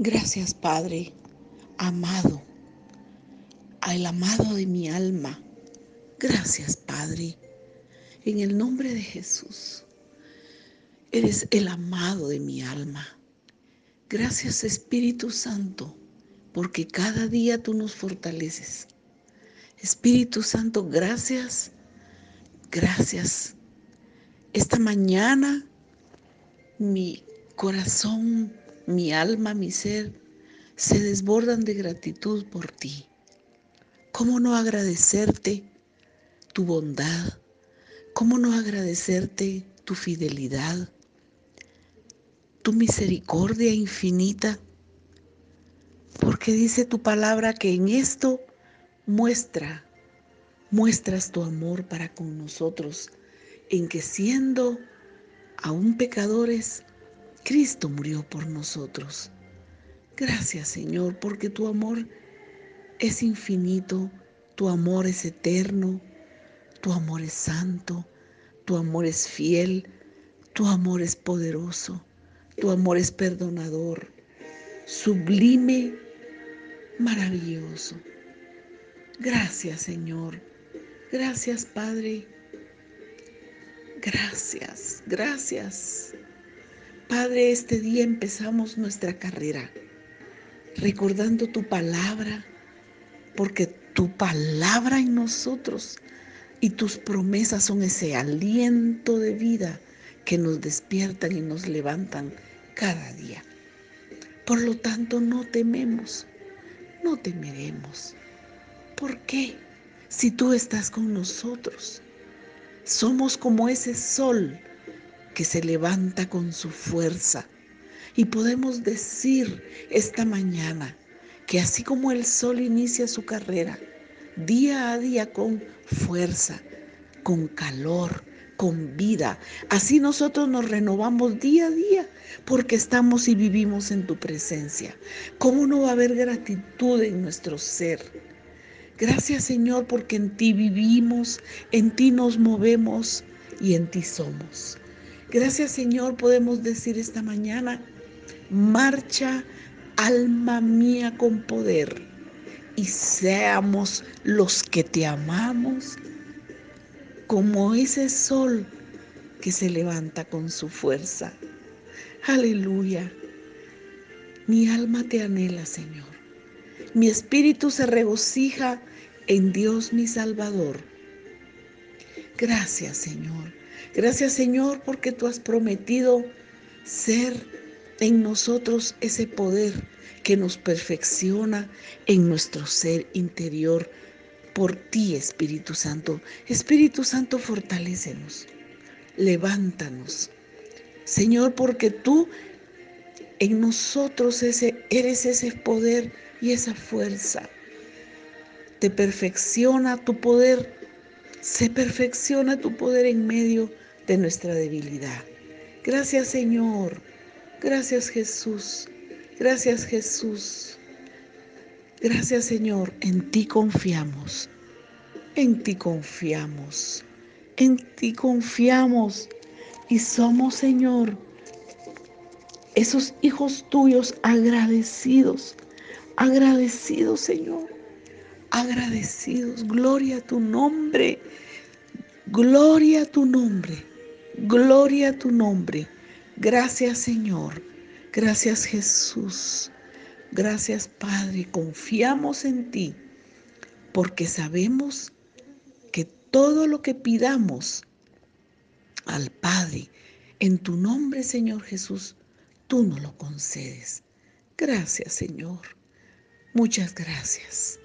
Gracias, Padre, amado, al amado de mi alma. Gracias, Padre, en el nombre de Jesús. Eres el amado de mi alma. Gracias, Espíritu Santo, porque cada día tú nos fortaleces. Espíritu Santo, gracias, gracias. Esta mañana mi corazón mi alma, mi ser, se desbordan de gratitud por ti. ¿Cómo no agradecerte tu bondad? ¿Cómo no agradecerte tu fidelidad? Tu misericordia infinita. Porque dice tu palabra que en esto muestra, muestras tu amor para con nosotros, en que siendo aún pecadores, Cristo murió por nosotros. Gracias Señor, porque tu amor es infinito, tu amor es eterno, tu amor es santo, tu amor es fiel, tu amor es poderoso, tu amor es perdonador, sublime, maravilloso. Gracias Señor, gracias Padre, gracias, gracias. Padre, este día empezamos nuestra carrera recordando tu palabra, porque tu palabra en nosotros y tus promesas son ese aliento de vida que nos despiertan y nos levantan cada día. Por lo tanto, no tememos, no temeremos. ¿Por qué? Si tú estás con nosotros, somos como ese sol que se levanta con su fuerza. Y podemos decir esta mañana que así como el sol inicia su carrera, día a día con fuerza, con calor, con vida, así nosotros nos renovamos día a día porque estamos y vivimos en tu presencia. ¿Cómo no va a haber gratitud en nuestro ser? Gracias Señor porque en ti vivimos, en ti nos movemos y en ti somos. Gracias Señor, podemos decir esta mañana, marcha alma mía con poder y seamos los que te amamos como ese sol que se levanta con su fuerza. Aleluya. Mi alma te anhela, Señor. Mi espíritu se regocija en Dios mi Salvador. Gracias, Señor Gracias Señor porque tú has prometido ser en nosotros ese poder que nos perfecciona en nuestro ser interior por ti, Espíritu Santo. Espíritu Santo, fortalécenos, levántanos. Señor, porque tú en nosotros ese, eres ese poder y esa fuerza. Te perfecciona tu poder se perfecciona tu poder en medio de nuestra debilidad. Gracias Señor, gracias Jesús, gracias Jesús. Gracias Señor, en ti confiamos, en ti confiamos, en ti confiamos. Y somos Señor esos hijos tuyos agradecidos, agradecidos Señor agradecidos. Gloria a tu nombre. Gloria a tu nombre. Gloria a tu nombre. Gracias Señor. Gracias Jesús. Gracias Padre. Confiamos en ti porque sabemos que todo lo que pidamos al Padre en tu nombre Señor Jesús, tú nos lo concedes. Gracias Señor. Muchas gracias.